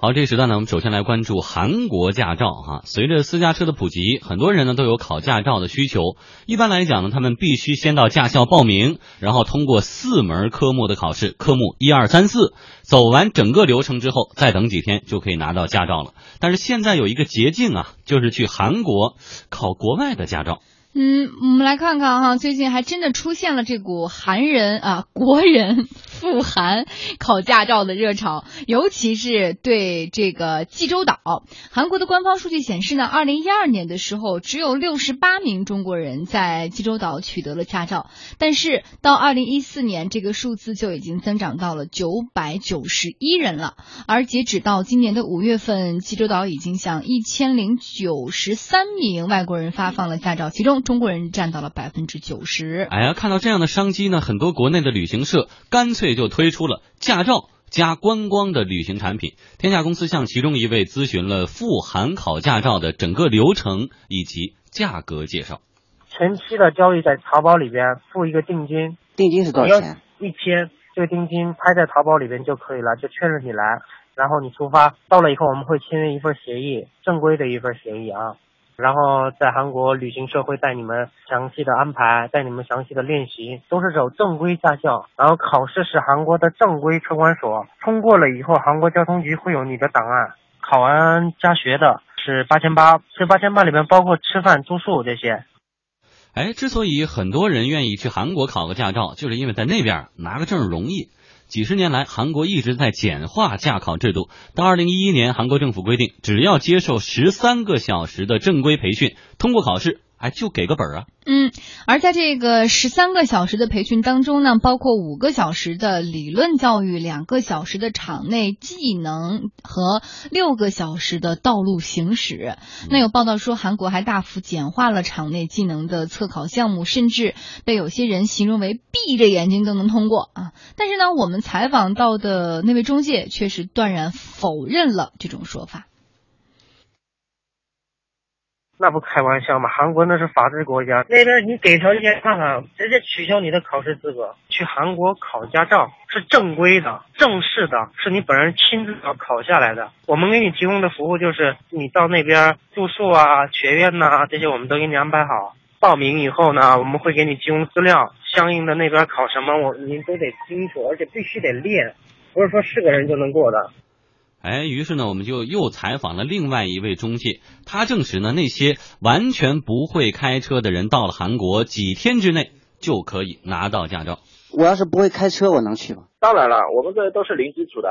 好，这个时段呢，我们首先来关注韩国驾照哈。随着私家车的普及，很多人呢都有考驾照的需求。一般来讲呢，他们必须先到驾校报名，然后通过四门科目的考试，科目一二三四，走完整个流程之后，再等几天就可以拿到驾照了。但是现在有一个捷径啊，就是去韩国考国外的驾照。嗯，我们来看看哈，最近还真的出现了这股韩人啊，国人赴韩考驾照的热潮，尤其是对这个济州岛。韩国的官方数据显示呢，二零一二年的时候，只有六十八名中国人在济州岛取得了驾照，但是到二零一四年，这个数字就已经增长到了九百九十一人了。而截止到今年的五月份，济州岛已经向一千零九十三名外国人发放了驾照，其中。中国人占到了百分之九十。哎呀，看到这样的商机呢，很多国内的旅行社干脆就推出了驾照加观光的旅行产品。天下公司向其中一位咨询了赴韩考驾照的整个流程以及价格介绍。前期的交易在淘宝里边付一个定金，定金是多少钱？一千，这个定金拍在淘宝里边就可以了，就确认你来，然后你出发，到了以后我们会签约一份协议，正规的一份协议啊。然后在韩国旅行社会带你们详细的安排，带你们详细的练习，都是走正规驾校。然后考试是韩国的正规车管所，通过了以后，韩国交通局会有你的档案。考完加学的是八千八，这八千八里面包括吃饭住宿这些。哎，之所以很多人愿意去韩国考个驾照，就是因为在那边拿个证容易。几十年来，韩国一直在简化驾考制度。到二零一一年，韩国政府规定，只要接受十三个小时的正规培训，通过考试。哎，就给个本儿啊！嗯，而在这个十三个小时的培训当中呢，包括五个小时的理论教育，两个小时的场内技能和六个小时的道路行驶。那有报道说，韩国还大幅简化了场内技能的测考项目，甚至被有些人形容为闭着眼睛都能通过啊！但是呢，我们采访到的那位中介却是断然否认了这种说法。那不开玩笑吗？韩国那是法治国家，那边你给条件看看，直接取消你的考试资格。去韩国考驾照是正规的、正式的，是你本人亲自考考下来的。我们给你提供的服务就是你到那边住宿啊、学院呐这些，我们都给你安排好。报名以后呢，我们会给你提供资料，相应的那边考什么，我您都得清楚，而且必须得练，不是说是个人就能过的。哎，于是呢，我们就又采访了另外一位中介，他证实呢，那些完全不会开车的人到了韩国，几天之内就可以拿到驾照。我要是不会开车，我能去吗？当然了，我们这都是零基础的，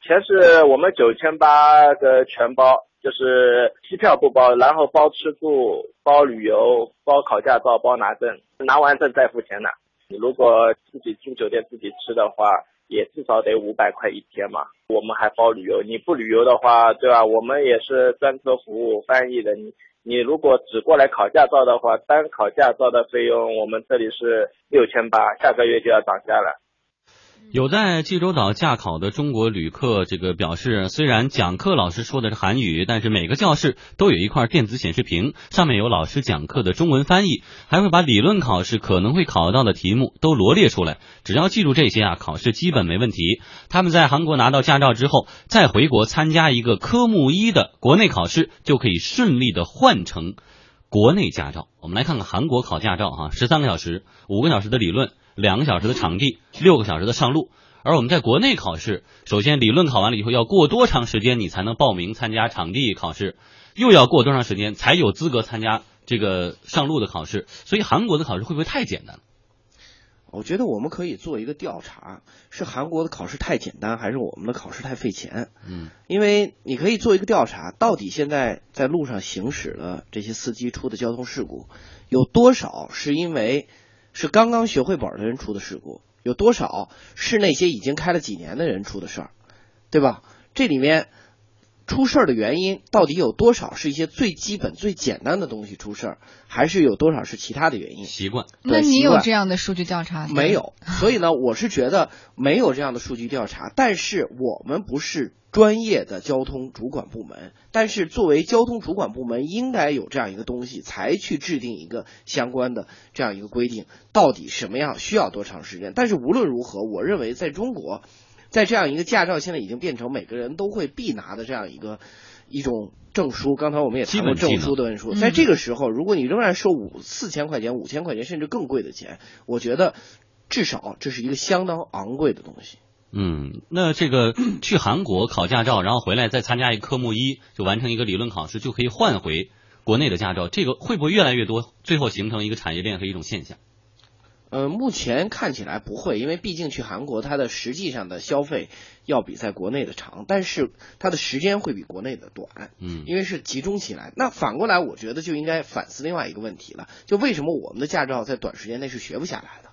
钱是我们九千八的全包，就是机票不包，然后包吃住、包旅游、包考驾照、包拿证，拿完证再付钱的。你如果自己住酒店、自己吃的话。也至少得五百块一天嘛，我们还包旅游，你不旅游的话，对吧？我们也是专车服务翻译的，你你如果只过来考驾照的话，单考驾照的费用我们这里是六千八，下个月就要涨价了。有在济州岛驾考的中国旅客，这个表示，虽然讲课老师说的是韩语，但是每个教室都有一块电子显示屏，上面有老师讲课的中文翻译，还会把理论考试可能会考到的题目都罗列出来。只要记住这些啊，考试基本没问题。他们在韩国拿到驾照之后，再回国参加一个科目一的国内考试，就可以顺利的换成国内驾照。我们来看看韩国考驾照哈，十三个小时，五个小时的理论。两个小时的场地，六个小时的上路。而我们在国内考试，首先理论考完了以后，要过多长时间你才能报名参加场地考试？又要过多长时间才有资格参加这个上路的考试？所以韩国的考试会不会太简单？我觉得我们可以做一个调查：是韩国的考试太简单，还是我们的考试太费钱？嗯，因为你可以做一个调查，到底现在在路上行驶的这些司机出的交通事故，有多少是因为？是刚刚学会本的人出的事故，有多少是那些已经开了几年的人出的事儿，对吧？这里面出事儿的原因到底有多少是一些最基本、最简单的东西出事儿，还是有多少是其他的原因？习惯？那你有这样的数据调查？没有，所以呢，我是觉得没有这样的数据调查。但是我们不是。专业的交通主管部门，但是作为交通主管部门，应该有这样一个东西，才去制定一个相关的这样一个规定，到底什么样需要多长时间？但是无论如何，我认为在中国，在这样一个驾照现在已经变成每个人都会必拿的这样一个一种证书。刚才我们也谈过证书的问书，在这个时候，如果你仍然收五四千块钱、五千块钱甚至更贵的钱，我觉得至少这是一个相当昂贵的东西。嗯，那这个 去韩国考驾照，然后回来再参加一个科目一，就完成一个理论考试，就可以换回国内的驾照。这个会不会越来越多，最后形成一个产业链和一种现象？呃，目前看起来不会，因为毕竟去韩国，它的实际上的消费要比在国内的长，但是它的时间会比国内的短。嗯，因为是集中起来。那反过来，我觉得就应该反思另外一个问题了，就为什么我们的驾照在短时间内是学不下来的？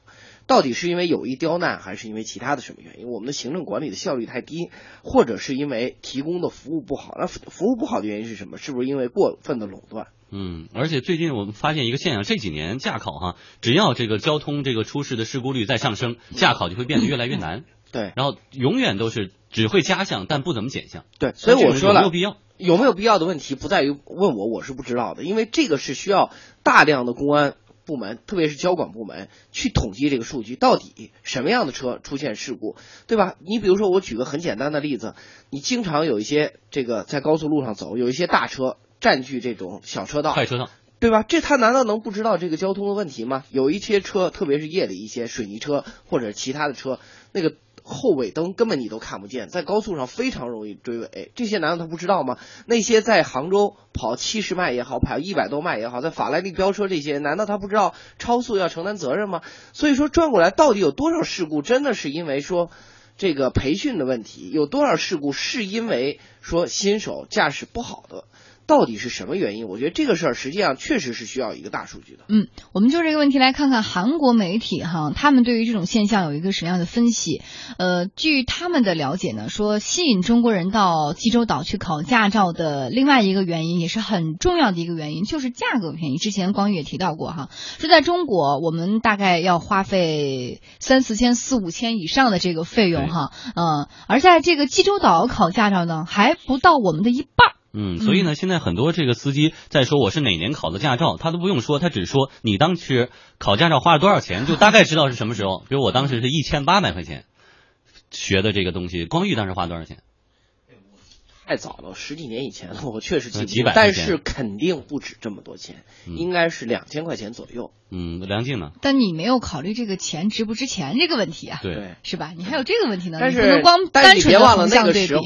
到底是因为有意刁难，还是因为其他的什么原因？我们的行政管理的效率太低，或者是因为提供的服务不好？那服务不好的原因是什么？是不是因为过分的垄断？嗯，而且最近我们发现一个现象，这几年驾考哈，只要这个交通这个出事的事故率在上升，驾考就会变得越来越难。对，然后永远都是只会加项，但不怎么减项。对，所以我说了，有没有必要？有没有必要的问题不在于问我，我是不知道的，因为这个是需要大量的公安。部门，特别是交管部门去统计这个数据，到底什么样的车出现事故，对吧？你比如说，我举个很简单的例子，你经常有一些这个在高速路上走，有一些大车占据这种小车道、快车道，对吧？这他难道能不知道这个交通的问题吗？有一些车，特别是夜里一些水泥车或者其他的车，那个。后尾灯根本你都看不见，在高速上非常容易追尾，这些难道他不知道吗？那些在杭州跑七十迈也好，跑一百多迈也好，在法拉利飙车这些，难道他不知道超速要承担责任吗？所以说转过来，到底有多少事故真的是因为说这个培训的问题？有多少事故是因为说新手驾驶不好的？到底是什么原因？我觉得这个事儿实际上确实是需要一个大数据的。嗯，我们就这个问题来看看韩国媒体哈，他们对于这种现象有一个什么样的分析？呃，据他们的了解呢，说吸引中国人到济州岛去考驾照的另外一个原因，也是很重要的一个原因，就是价格便宜。之前光宇也提到过哈，说在中国我们大概要花费三四千、四五千以上的这个费用哈，嗯，而在这个济州岛考驾照呢，还不到我们的一半。嗯，所以呢，现在很多这个司机在说我是哪年考的驾照，他都不用说，他只说你当时考驾照花了多少钱，就大概知道是什么时候。比如我当时是一千八百块钱学的这个东西，光玉当时花多少钱？太早了，十几年以前了，我确实记不清，但是肯定不止这么多钱，应该是两千块钱左右。嗯，梁静呢？但你没有考虑这个钱值不值钱这个问题啊？对，是吧？你还有这个问题呢？但是不能光但是你别忘了那个时候，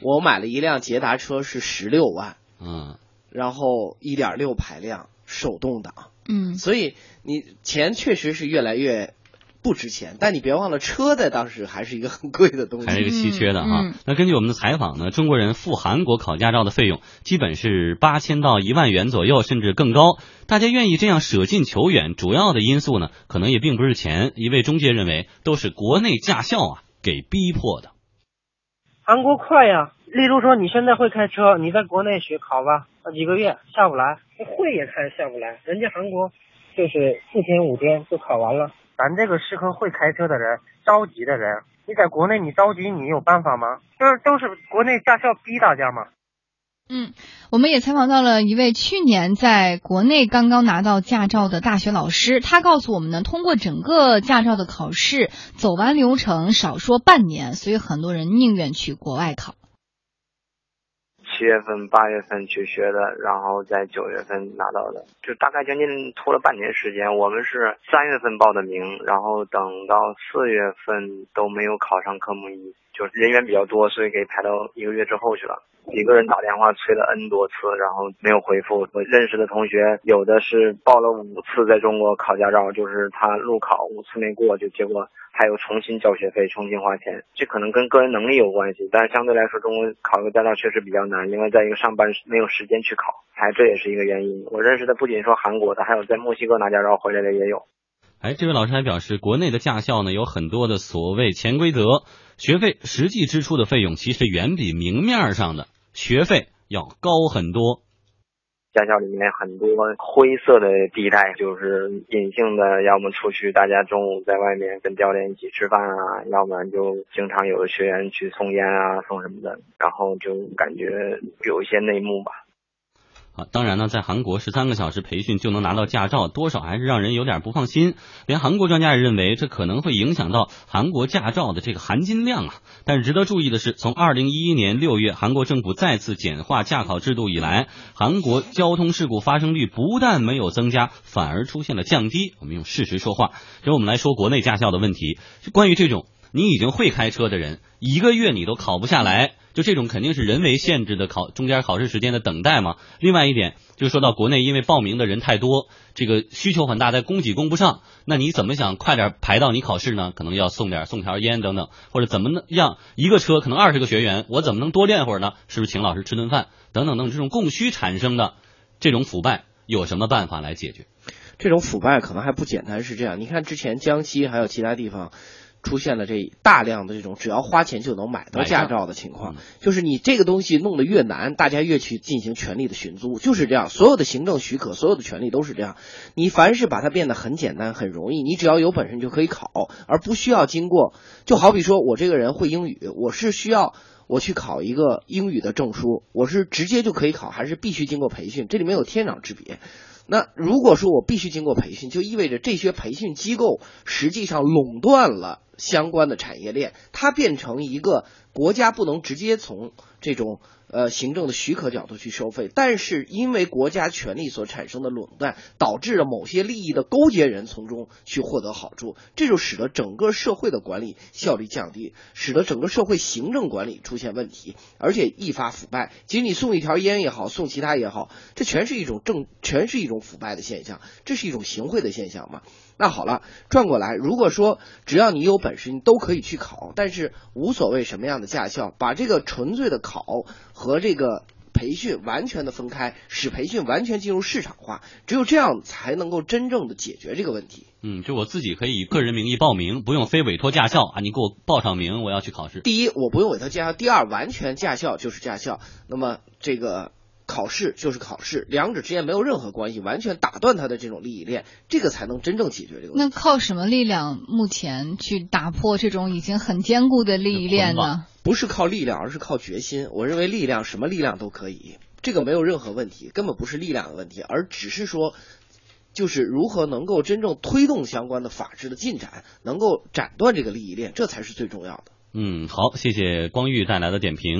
我买了一辆捷达车是十六万，嗯，然后一点六排量，手动挡，嗯，所以你钱确实是越来越。不值钱，但你别忘了，车在当时还是一个很贵的东西，还是一个稀缺的哈。那根据我们的采访呢，中国人赴韩国考驾照的费用基本是八千到一万元左右，甚至更高。大家愿意这样舍近求远，主要的因素呢，可能也并不是钱。一位中介认为，都是国内驾校啊给逼迫的。韩国快呀，例如说你现在会开车，你在国内学考吧，几个月下不来，会也开下不来。人家韩国就是四天五天就考完了。咱这个适合会开车的人，着急的人，你在国内你着急，你有办法吗？就是都是国内驾校逼大家嘛。嗯，我们也采访到了一位去年在国内刚刚拿到驾照的大学老师，他告诉我们呢，通过整个驾照的考试，走完流程少说半年，所以很多人宁愿去国外考。七月份、八月份去学的，然后在九月份拿到的，就大概将近拖了半年时间。我们是三月份报的名，然后等到四月份都没有考上科目一，就是人员比较多，所以给排到一个月之后去了。几个人打电话催了 N 多次，然后没有回复。我认识的同学有的是报了五次在中国考驾照，就是他路考五次没过，就结果还有重新交学费、重新花钱。这可能跟个人能力有关系，但是相对来说，中国考个驾照确实比较难。另外，在一个上班没有时间去考，还这也是一个原因。我认识的不仅说韩国的，还有在墨西哥拿驾照回来的也有。哎，这位老师还表示，国内的驾校呢有很多的所谓潜规则，学费实际支出的费用其实远比明面上的学费要高很多。驾校里面很多灰色的地带，就是隐性的，要么出去大家中午在外面跟教练一起吃饭啊，要么就经常有的学员去送烟啊、送什么的，然后就感觉有一些内幕吧。当然呢，在韩国十三个小时培训就能拿到驾照，多少还是让人有点不放心。连韩国专家也认为，这可能会影响到韩国驾照的这个含金量啊。但是值得注意的是，从二零一一年六月韩国政府再次简化驾考制度以来，韩国交通事故发生率不但没有增加，反而出现了降低。我们用事实说话。让我们来说国内驾校的问题，关于这种你已经会开车的人，一个月你都考不下来。就这种肯定是人为限制的考中间考试时间的等待嘛。另外一点就说到国内，因为报名的人太多，这个需求很大，在供给供不上，那你怎么想快点排到你考试呢？可能要送点送条烟等等，或者怎么样一个车可能二十个学员，我怎么能多练会儿呢？是不是请老师吃顿饭等等等这种供需产生的这种腐败，有什么办法来解决？这种腐败可能还不简单是这样。你看之前江西还有其他地方。出现了这大量的这种只要花钱就能买到驾照的情况，就是你这个东西弄得越难，大家越去进行权力的寻租，就是这样。所有的行政许可，所有的权利都是这样。你凡是把它变得很简单、很容易，你只要有本事你就可以考，而不需要经过。就好比说我这个人会英语，我是需要我去考一个英语的证书，我是直接就可以考，还是必须经过培训？这里面有天壤之别。那如果说我必须经过培训，就意味着这些培训机构实际上垄断了。相关的产业链，它变成一个国家不能直接从这种呃行政的许可角度去收费，但是因为国家权力所产生的垄断，导致了某些利益的勾结人从中去获得好处，这就使得整个社会的管理效率降低，使得整个社会行政管理出现问题，而且易发腐败。其实你送一条烟也好，送其他也好，这全是一种正，全是一种腐败的现象，这是一种行贿的现象嘛。那好了，转过来，如果说只要你有本事，你都可以去考，但是无所谓什么样的驾校，把这个纯粹的考和这个培训完全的分开，使培训完全进入市场化，只有这样才能够真正的解决这个问题。嗯，就我自己可以以个人名义报名，不用非委托驾校啊，你给我报上名，我要去考试。第一，我不用委托驾校；第二，完全驾校就是驾校。那么这个。考试就是考试，两者之间没有任何关系，完全打断他的这种利益链，这个才能真正解决这个问题。那靠什么力量目前去打破这种已经很坚固的利益链呢？不是靠力量，而是靠决心。我认为力量什么力量都可以，这个没有任何问题，根本不是力量的问题，而只是说，就是如何能够真正推动相关的法治的进展，能够斩断这个利益链，这才是最重要的。嗯，好，谢谢光裕带来的点评。